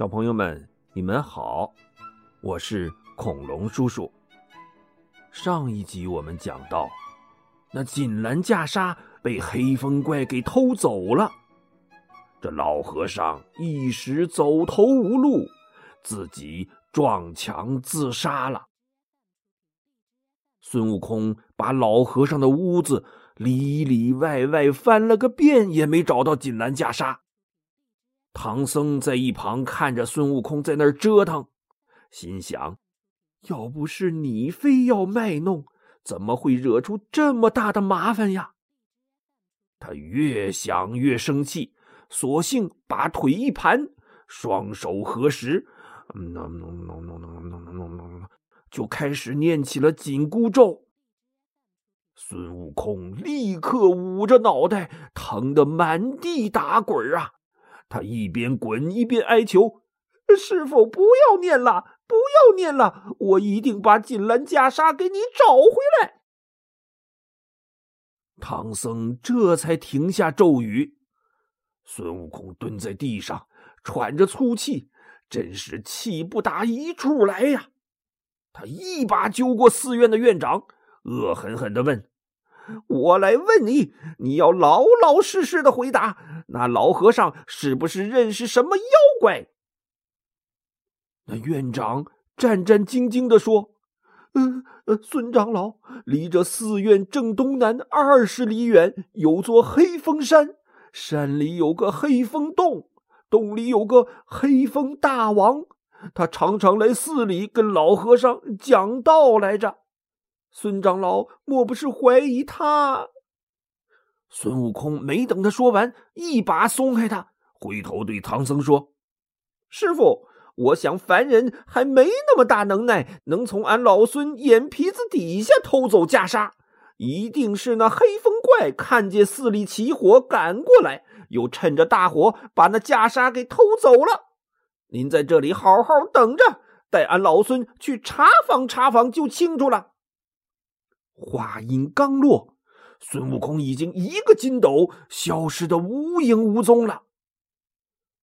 小朋友们，你们好，我是恐龙叔叔。上一集我们讲到，那锦兰袈裟被黑风怪给偷走了，这老和尚一时走投无路，自己撞墙自杀了。孙悟空把老和尚的屋子里里外外翻了个遍，也没找到锦兰袈裟。唐僧在一旁看着孙悟空在那儿折腾，心想：要不是你非要卖弄，怎么会惹出这么大的麻烦呀？他越想越生气，索性把腿一盘，双手合十，就开始念起了紧箍咒。孙悟空立刻捂着脑袋，疼得满地打滚啊！他一边滚一边哀求：“师傅，不要念了，不要念了！我一定把锦兰袈裟给你找回来。”唐僧这才停下咒语。孙悟空蹲在地上，喘着粗气，真是气不打一处来呀！他一把揪过寺院的院长，恶狠狠地问。我来问你，你要老老实实的回答。那老和尚是不是认识什么妖怪？那院长战战兢兢的说：“呃呃，孙长老，离这寺院正东南二十里远，有座黑风山，山里有个黑风洞，洞里有个黑风大王，他常常来寺里跟老和尚讲道来着。”孙长老莫不是怀疑他？孙悟空没等他说完，一把松开他，回头对唐僧说：“师傅，我想凡人还没那么大能耐，能从俺老孙眼皮子底下偷走袈裟，一定是那黑风怪看见寺里起火赶过来，又趁着大火把那袈裟给偷走了。您在这里好好等着，待俺老孙去查访查访，就清楚了。”话音刚落，孙悟空已经一个筋斗消失的无影无踪了。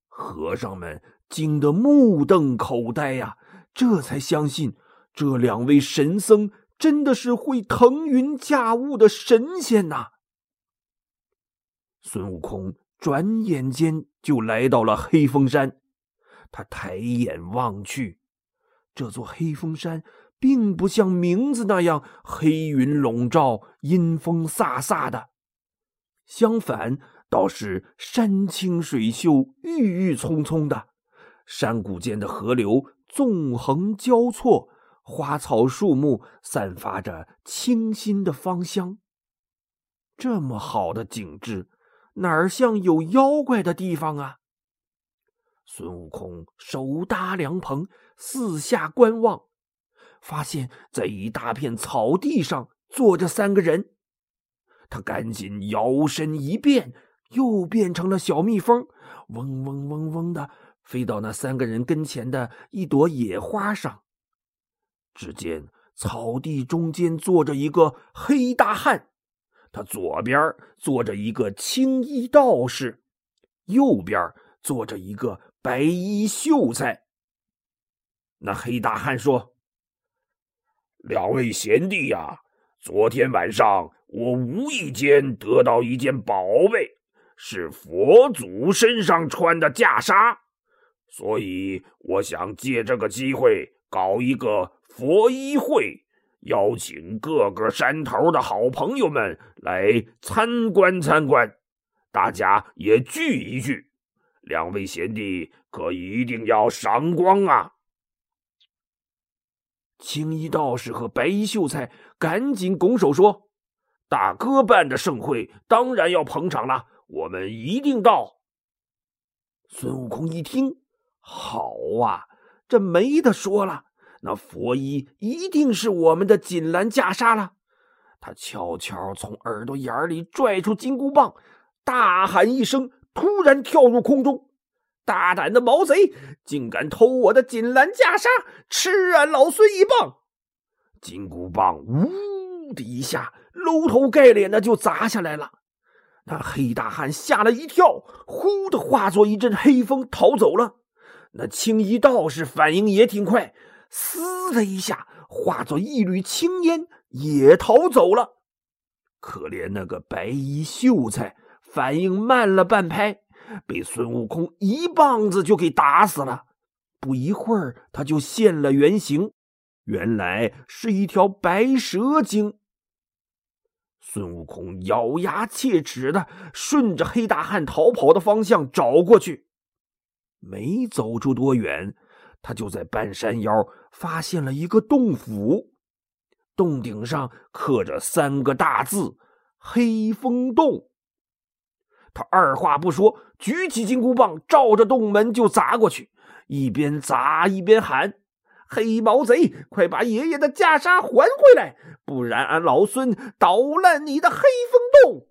和尚们惊得目瞪口呆呀，这才相信这两位神僧真的是会腾云驾雾的神仙呐。孙悟空转眼间就来到了黑风山，他抬眼望去，这座黑风山。并不像名字那样黑云笼罩、阴风飒飒的，相反，倒是山清水秀、郁郁葱葱的。山谷间的河流纵横交错，花草树木散发着清新的芳香。这么好的景致，哪儿像有妖怪的地方啊？孙悟空手搭凉棚，四下观望。发现，在一大片草地上坐着三个人，他赶紧摇身一变，又变成了小蜜蜂，嗡嗡嗡嗡的飞到那三个人跟前的一朵野花上。只见草地中间坐着一个黑大汉，他左边坐着一个青衣道士，右边坐着一个白衣秀才。那黑大汉说。两位贤弟呀，昨天晚上我无意间得到一件宝贝，是佛祖身上穿的袈裟，所以我想借这个机会搞一个佛衣会，邀请各个山头的好朋友们来参观参观，大家也聚一聚。两位贤弟可一定要赏光啊！青衣道士和白衣秀才赶紧拱手说：“大哥办的盛会，当然要捧场了，我们一定到。”孙悟空一听，好啊，这没得说了，那佛衣一定是我们的锦兰袈裟了。他悄悄从耳朵眼里拽出金箍棒，大喊一声，突然跳入空中。大胆的毛贼，竟敢偷我的锦兰袈裟，吃俺老孙一棒！金箍棒呜的一下，搂头盖脸的就砸下来了。那黑大汉吓了一跳，呼的化作一阵黑风逃走了。那青衣道士反应也挺快，嘶的一下化作一缕青烟，也逃走了。可怜那个白衣秀才反应慢了半拍，被孙悟空一棒子就给打死了。不一会儿，他就现了原形，原来是一条白蛇精。孙悟空咬牙切齿的顺着黑大汉逃跑的方向找过去。没走出多远，他就在半山腰发现了一个洞府，洞顶上刻着三个大字“黑风洞”。他二话不说，举起金箍棒，照着洞门就砸过去，一边砸一边喊：“黑毛贼，快把爷爷的袈裟还回来，不然俺老孙捣烂你的黑风洞！”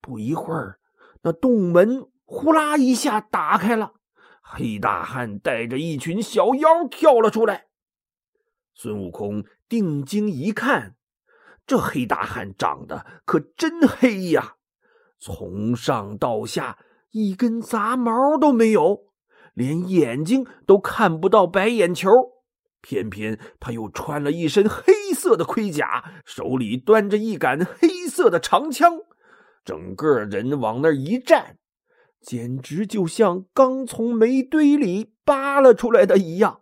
不一会儿，那洞门。呼啦一下打开了，黑大汉带着一群小妖跳了出来。孙悟空定睛一看，这黑大汉长得可真黑呀，从上到下一根杂毛都没有，连眼睛都看不到白眼球。偏偏他又穿了一身黑色的盔甲，手里端着一杆黑色的长枪，整个人往那一站。简直就像刚从煤堆里扒了出来的一样。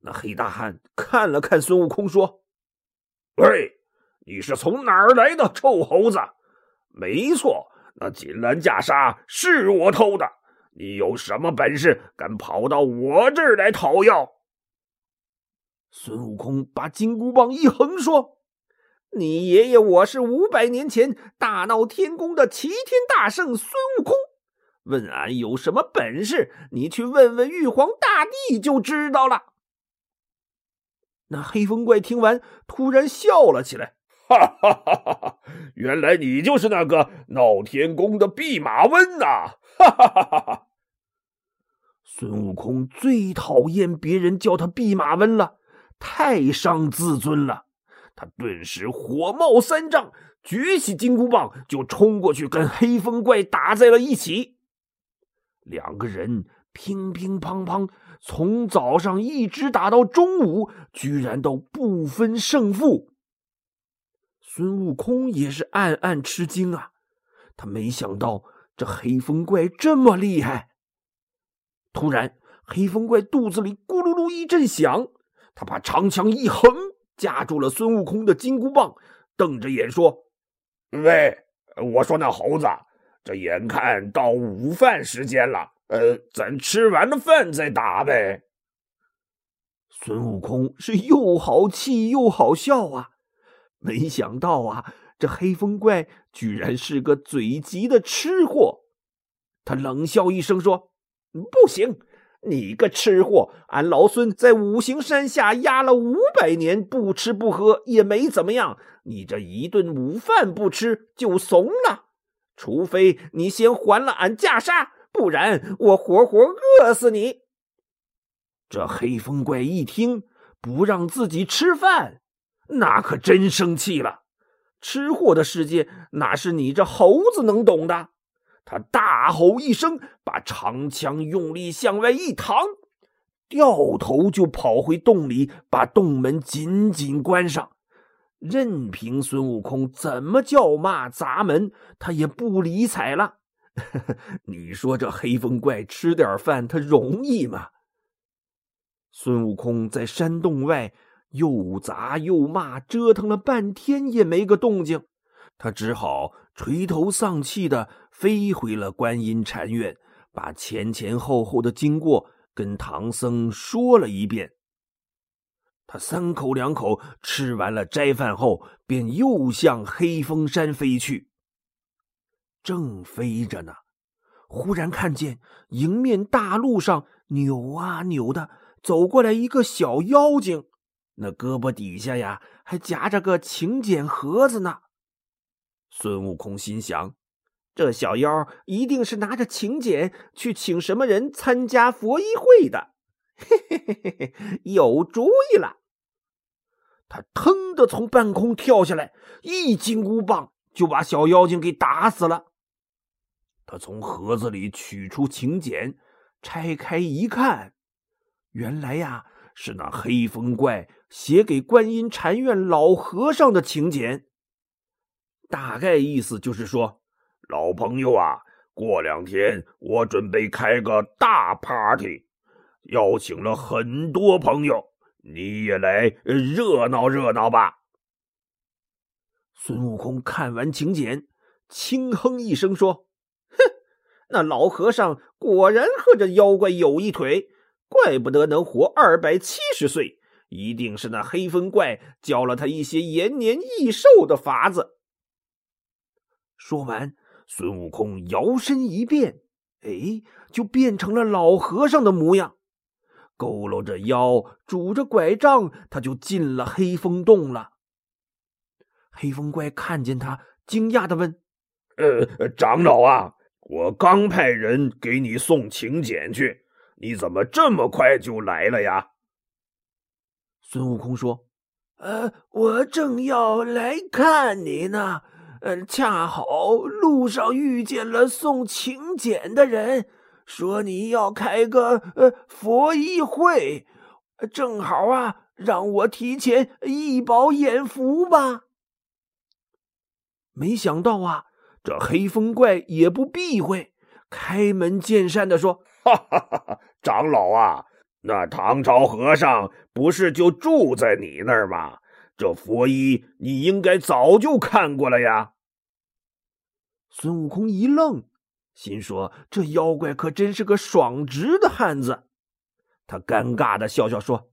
那黑大汉看了看孙悟空，说：“喂，你是从哪儿来的臭猴子？没错，那锦兰袈裟是我偷的。你有什么本事，敢跑到我这儿来讨要？”孙悟空把金箍棒一横，说：“你爷爷我是五百年前大闹天宫的齐天大圣孙悟空。”问俺有什么本事？你去问问玉皇大帝就知道了。那黑风怪听完，突然笑了起来，哈哈哈哈！原来你就是那个闹天宫的弼马温呐！哈哈哈哈哈！孙悟空最讨厌别人叫他弼马温了，太伤自尊了。他顿时火冒三丈，举起金箍棒就冲过去，跟黑风怪打在了一起。两个人乒乒乓乓，从早上一直打到中午，居然都不分胜负。孙悟空也是暗暗吃惊啊，他没想到这黑风怪这么厉害。突然，黑风怪肚子里咕噜噜一阵响，他把长枪一横，夹住了孙悟空的金箍棒，瞪着眼说：“喂，我说那猴子。”这眼看到午饭时间了，呃，咱吃完了饭再打呗。孙悟空是又好气又好笑啊！没想到啊，这黑风怪居然是个嘴急的吃货。他冷笑一声说：“不行，你个吃货，俺老孙在五行山下压了五百年，不吃不喝也没怎么样，你这一顿午饭不吃就怂了。”除非你先还了俺袈裟，不然我活活饿死你！这黑风怪一听不让自己吃饭，那可真生气了。吃货的世界哪是你这猴子能懂的？他大吼一声，把长枪用力向外一搪，掉头就跑回洞里，把洞门紧紧关上。任凭孙悟空怎么叫骂砸门，他也不理睬了。你说这黑风怪吃点饭，他容易吗？孙悟空在山洞外又砸又骂，折腾了半天也没个动静，他只好垂头丧气的飞回了观音禅院，把前前后后的经过跟唐僧说了一遍。他三口两口吃完了斋饭后，便又向黑风山飞去。正飞着呢，忽然看见迎面大路上扭啊扭的走过来一个小妖精，那胳膊底下呀还夹着个请柬盒子呢。孙悟空心想：这小妖一定是拿着请柬去请什么人参加佛衣会的。嘿嘿嘿嘿嘿，有主意了！他腾的从半空跳下来，一金箍棒就把小妖精给打死了。他从盒子里取出请柬，拆开一看，原来呀是那黑风怪写给观音禅院老和尚的请柬。大概意思就是说，老朋友啊，过两天我准备开个大 party，邀请了很多朋友，你也来热闹热闹吧。孙悟空看完请柬，轻哼一声说：“哼，那老和尚果然和这妖怪有一腿，怪不得能活二百七十岁，一定是那黑风怪教了他一些延年益寿的法子。”说完，孙悟空摇身一变，哎，就变成了老和尚的模样，佝偻着腰，拄着拐杖，他就进了黑风洞了。黑风怪看见他，惊讶的问：“呃，长老啊，我刚派人给你送请柬去，你怎么这么快就来了呀？”孙悟空说：“呃，我正要来看你呢。”呃，恰好路上遇见了送请柬的人，说你要开个呃佛衣会，正好啊，让我提前一饱眼福吧。没想到啊，这黑风怪也不避讳，开门见山的说：“ 哈哈哈长老啊，那唐朝和尚不是就住在你那儿吗？”这佛衣你应该早就看过了呀。孙悟空一愣，心说：“这妖怪可真是个爽直的汉子。”他尴尬的笑笑说：“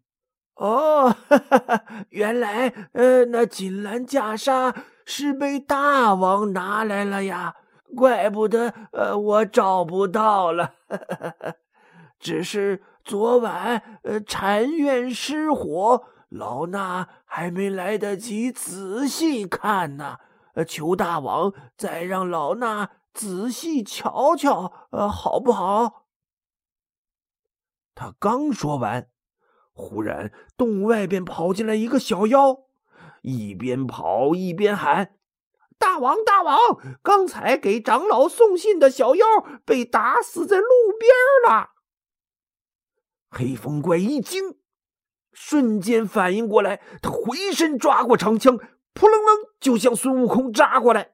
哦，哈哈原来呃，那锦兰袈裟是被大王拿来了呀，怪不得呃我找不到了。只是昨晚呃禅院失火。”老衲还没来得及仔细看呢，求大王再让老衲仔细瞧瞧，呃，好不好？他刚说完，忽然洞外边跑进来一个小妖，一边跑一边喊：“大王，大王！刚才给长老送信的小妖被打死在路边了。”黑风怪一惊。瞬间反应过来，他回身抓过长枪，扑棱棱就向孙悟空扎过来。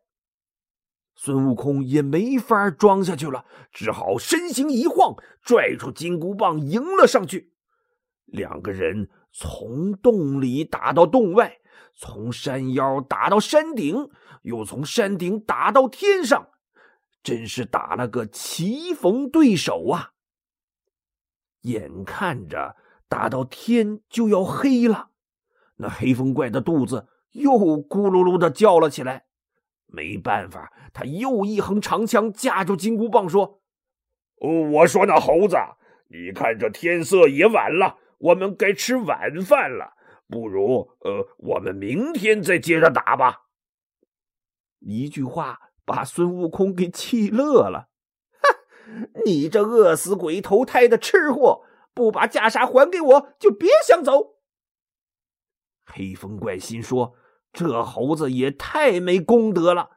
孙悟空也没法装下去了，只好身形一晃，拽出金箍棒迎了上去。两个人从洞里打到洞外，从山腰打到山顶，又从山顶打到天上，真是打了个棋逢对手啊！眼看着。打到天就要黑了，那黑风怪的肚子又咕噜噜的叫了起来。没办法，他又一横长枪架住金箍棒，说：“哦我说那猴子，你看这天色也晚了，我们该吃晚饭了，不如呃，我们明天再接着打吧。”一句话把孙悟空给气乐了。哈，你这饿死鬼投胎的吃货！不把袈裟还给我，就别想走。黑风怪心说：“这猴子也太没功德了。”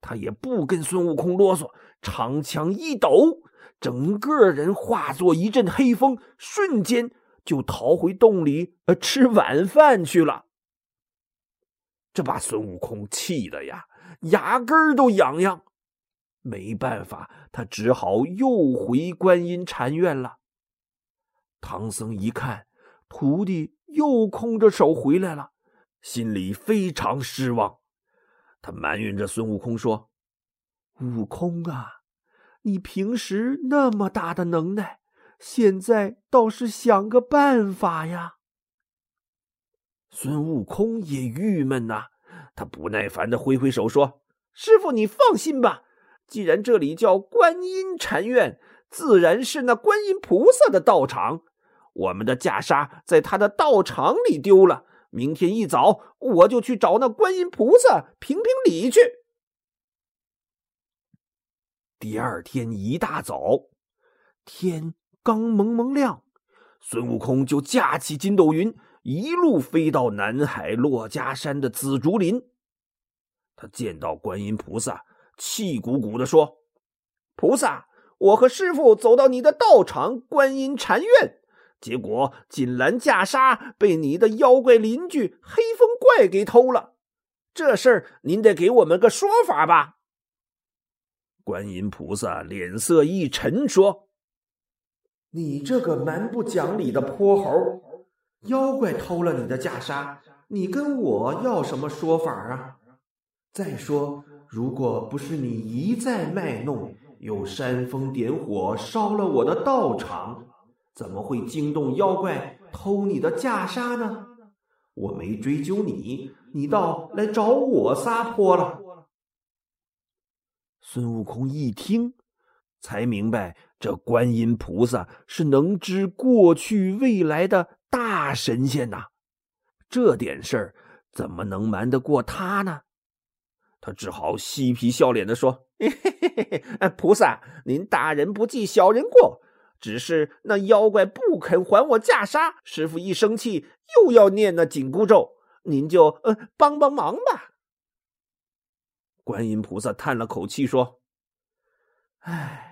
他也不跟孙悟空啰嗦，长枪一抖，整个人化作一阵黑风，瞬间就逃回洞里呃吃晚饭去了。这把孙悟空气的呀，牙根儿都痒痒。没办法，他只好又回观音禅院了。唐僧一看，徒弟又空着手回来了，心里非常失望。他埋怨着孙悟空说：“悟空啊，你平时那么大的能耐，现在倒是想个办法呀！”孙悟空也郁闷呐，他不耐烦的挥挥手说：“师傅，你放心吧，既然这里叫观音禅院，自然是那观音菩萨的道场。”我们的袈裟在他的道场里丢了，明天一早我就去找那观音菩萨评评理去。第二天一大早，天刚蒙蒙亮，孙悟空就驾起筋斗云，一路飞到南海珞珈山的紫竹林。他见到观音菩萨，气鼓鼓的说：“菩萨，我和师傅走到你的道场观音禅院，结果锦兰袈裟被你的妖怪邻居黑风怪给偷了。这事儿您得给我们个说法吧？”观音菩萨脸色一沉，说：“你这个蛮不讲理的泼猴，妖怪偷了你的袈裟，你跟我要什么说法啊？再说，如果不是你一再卖弄，又煽风点火烧了我的道场，怎么会惊动妖怪偷你的袈裟呢？我没追究你，你倒来找我撒泼了。”孙悟空一听，才明白这观音菩萨是能知过去未来的大神仙呐。这点事儿怎么能瞒得过他呢？他只好嬉皮笑脸的说：“嘿嘿嘿，菩萨，您大人不计小人过，只是那妖怪不肯还我袈裟，师傅一生气又要念那紧箍咒，您就呃帮帮忙吧。”观音菩萨叹了口气说：“唉，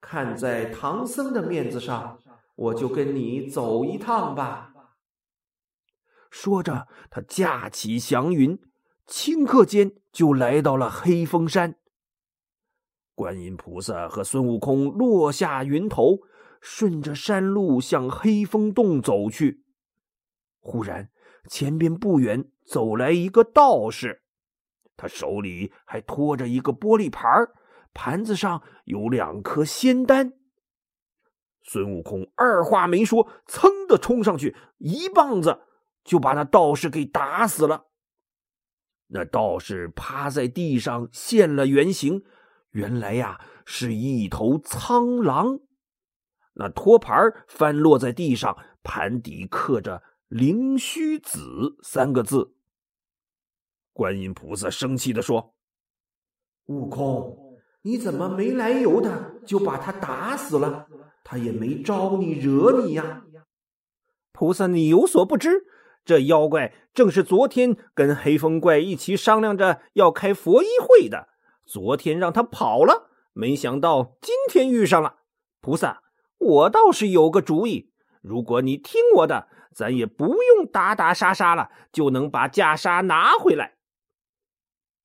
看在唐僧的面子上，我就跟你走一趟吧。”说着，他驾起祥云，顷刻间就来到了黑风山。观音菩萨和孙悟空落下云头，顺着山路向黑风洞走去。忽然，前边不远走来一个道士。他手里还托着一个玻璃盘盘子上有两颗仙丹。孙悟空二话没说，噌的冲上去，一棒子就把那道士给打死了。那道士趴在地上现了原形，原来呀是一头苍狼。那托盘翻落在地上，盘底刻着“灵虚子”三个字。观音菩萨生气的说：“悟空，你怎么没来由的就把他打死了？他也没招你惹你呀！”菩萨，你有所不知，这妖怪正是昨天跟黑风怪一起商量着要开佛衣会的。昨天让他跑了，没想到今天遇上了。菩萨，我倒是有个主意，如果你听我的，咱也不用打打杀杀了，就能把袈裟拿回来。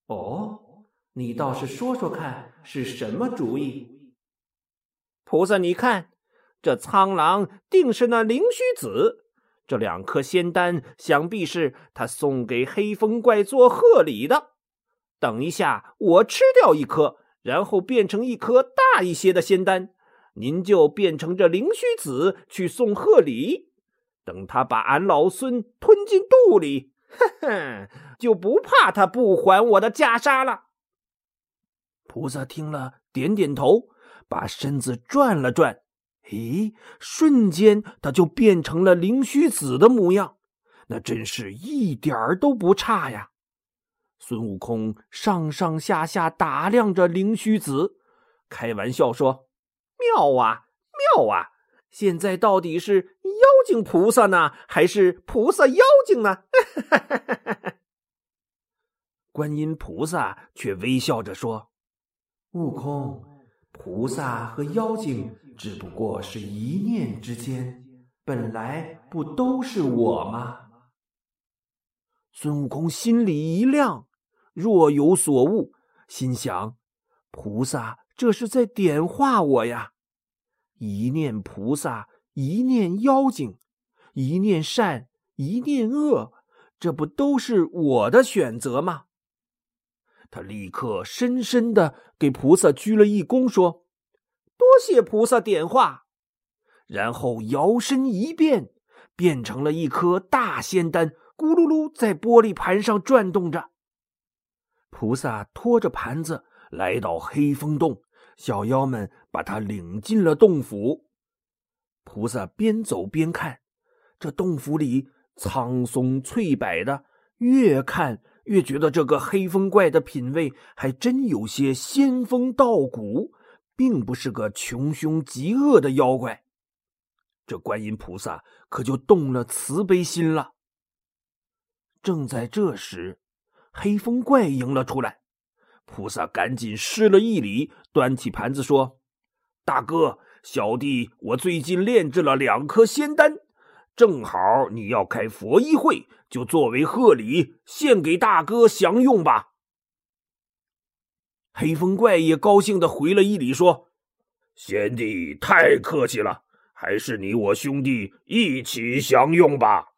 哦，你倒是说说看，是什么主意？菩萨，你看，这苍狼定是那灵虚子，这两颗仙丹想必是他送给黑风怪做贺礼的。等一下，我吃掉一颗，然后变成一颗大一些的仙丹，您就变成这灵虚子去送贺礼。等他把俺老孙吞进肚里。哼 哼，就不怕他不还我的袈裟了。菩萨听了，点点头，把身子转了转，咦，瞬间他就变成了灵虚子的模样，那真是一点儿都不差呀！孙悟空上上下下打量着灵虚子，开玩笑说：“妙啊，妙啊！现在到底是……”妖精菩萨呢，还是菩萨妖精呢？观音菩萨却微笑着说：“悟空，菩萨和妖精只不过是一念之间，本来不都是我吗？”孙悟空心里一亮，若有所悟，心想：“菩萨这是在点化我呀！一念菩萨。”一念妖精，一念善，一念恶，这不都是我的选择吗？他立刻深深的给菩萨鞠了一躬，说：“多谢菩萨点化。”然后摇身一变，变成了一颗大仙丹，咕噜噜在玻璃盘上转动着。菩萨拖着盘子来到黑风洞，小妖们把他领进了洞府。菩萨边走边看，这洞府里苍松翠柏的，越看越觉得这个黑风怪的品味还真有些仙风道骨，并不是个穷凶极恶的妖怪。这观音菩萨可就动了慈悲心了。正在这时，黑风怪迎了出来，菩萨赶紧施了一礼，端起盘子说：“大哥，小弟我最近炼制了两颗仙丹，正好你要开佛衣会，就作为贺礼献给大哥享用吧。”黑风怪也高兴的回了一礼，说：“贤弟太客气了，还是你我兄弟一起享用吧。”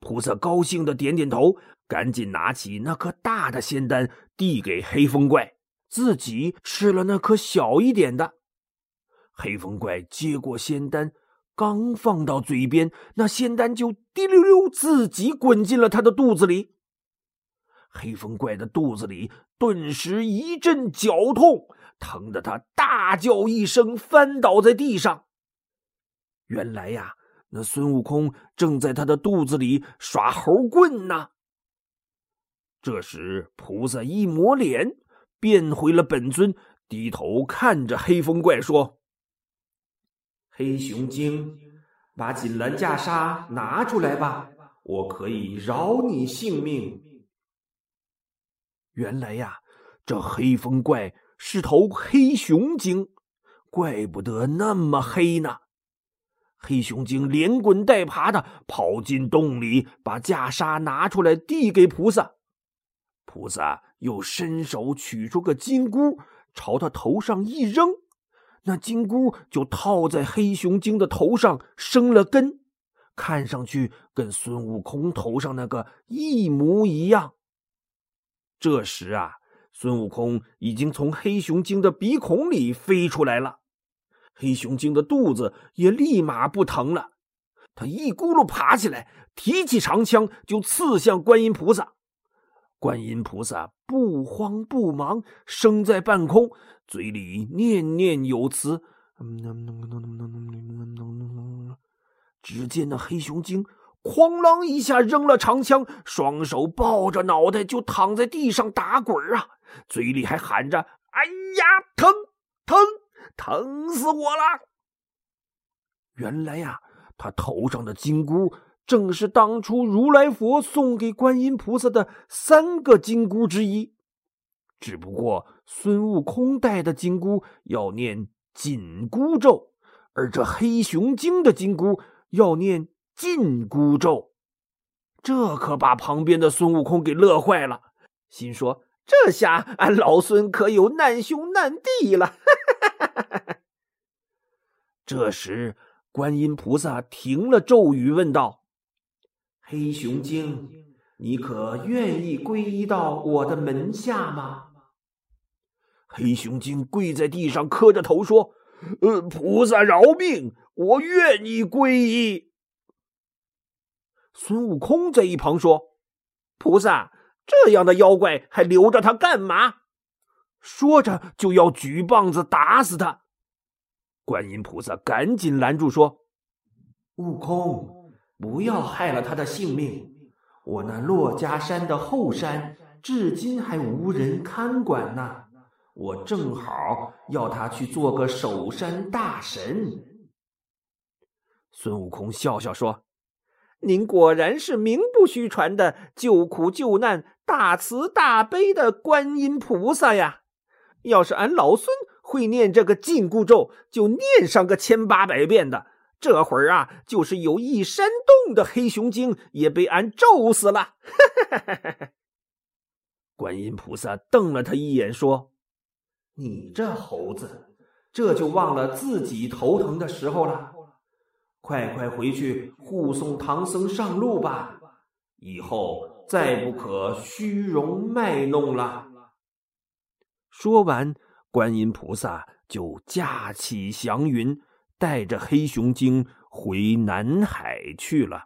菩萨高兴的点点头，赶紧拿起那颗大的仙丹递给黑风怪，自己吃了那颗小一点的。黑风怪接过仙丹，刚放到嘴边，那仙丹就滴溜溜自己滚进了他的肚子里。黑风怪的肚子里顿时一阵绞痛，疼得他大叫一声，翻倒在地上。原来呀，那孙悟空正在他的肚子里耍猴棍呢。这时，菩萨一抹脸，变回了本尊，低头看着黑风怪说：“黑熊精，把锦兰袈裟拿出来吧，我可以饶你性命。”原来呀，这黑风怪是头黑熊精，怪不得那么黑呢。黑熊精连滚带爬的跑进洞里，把袈裟拿出来递给菩萨。菩萨又伸手取出个金箍，朝他头上一扔，那金箍就套在黑熊精的头上生了根，看上去跟孙悟空头上那个一模一样。这时啊，孙悟空已经从黑熊精的鼻孔里飞出来了，黑熊精的肚子也立马不疼了。他一咕噜爬起来，提起长枪就刺向观音菩萨。观音菩萨不慌不忙，升在半空，嘴里念念有词。只见那黑熊精。哐啷一下扔了长枪，双手抱着脑袋就躺在地上打滚啊，嘴里还喊着：“哎呀，疼疼疼死我了！”原来呀，他头上的金箍正是当初如来佛送给观音菩萨的三个金箍之一，只不过孙悟空戴的金箍要念紧箍咒，而这黑熊精的金箍要念。禁箍咒，这可把旁边的孙悟空给乐坏了，心说：“这下俺老孙可有难兄难弟了。”这时，观音菩萨停了咒语，问道：“黑熊精，你可愿意皈依到我的门下吗？”黑熊精跪在地上，磕着头说：“呃，菩萨饶命，我愿意皈依。”孙悟空在一旁说：“菩萨，这样的妖怪还留着他干嘛？”说着就要举棒子打死他。观音菩萨赶紧拦住说：“悟空，不要害了他的性命。我那珞珈山的后山至今还无人看管呢，我正好要他去做个守山大神。”孙悟空笑笑说。您果然是名不虚传的救苦救难、大慈大悲的观音菩萨呀！要是俺老孙会念这个紧箍咒，就念上个千八百遍的。这会儿啊，就是有一山洞的黑熊精也被俺咒死了。观音菩萨瞪了他一眼，说：“你这猴子，这就忘了自己头疼的时候了。”快快回去护送唐僧上路吧！以后再不可虚荣卖弄了。说完，观音菩萨就驾起祥云，带着黑熊精回南海去了。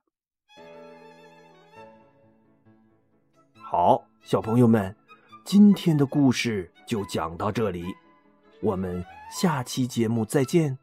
好，小朋友们，今天的故事就讲到这里，我们下期节目再见。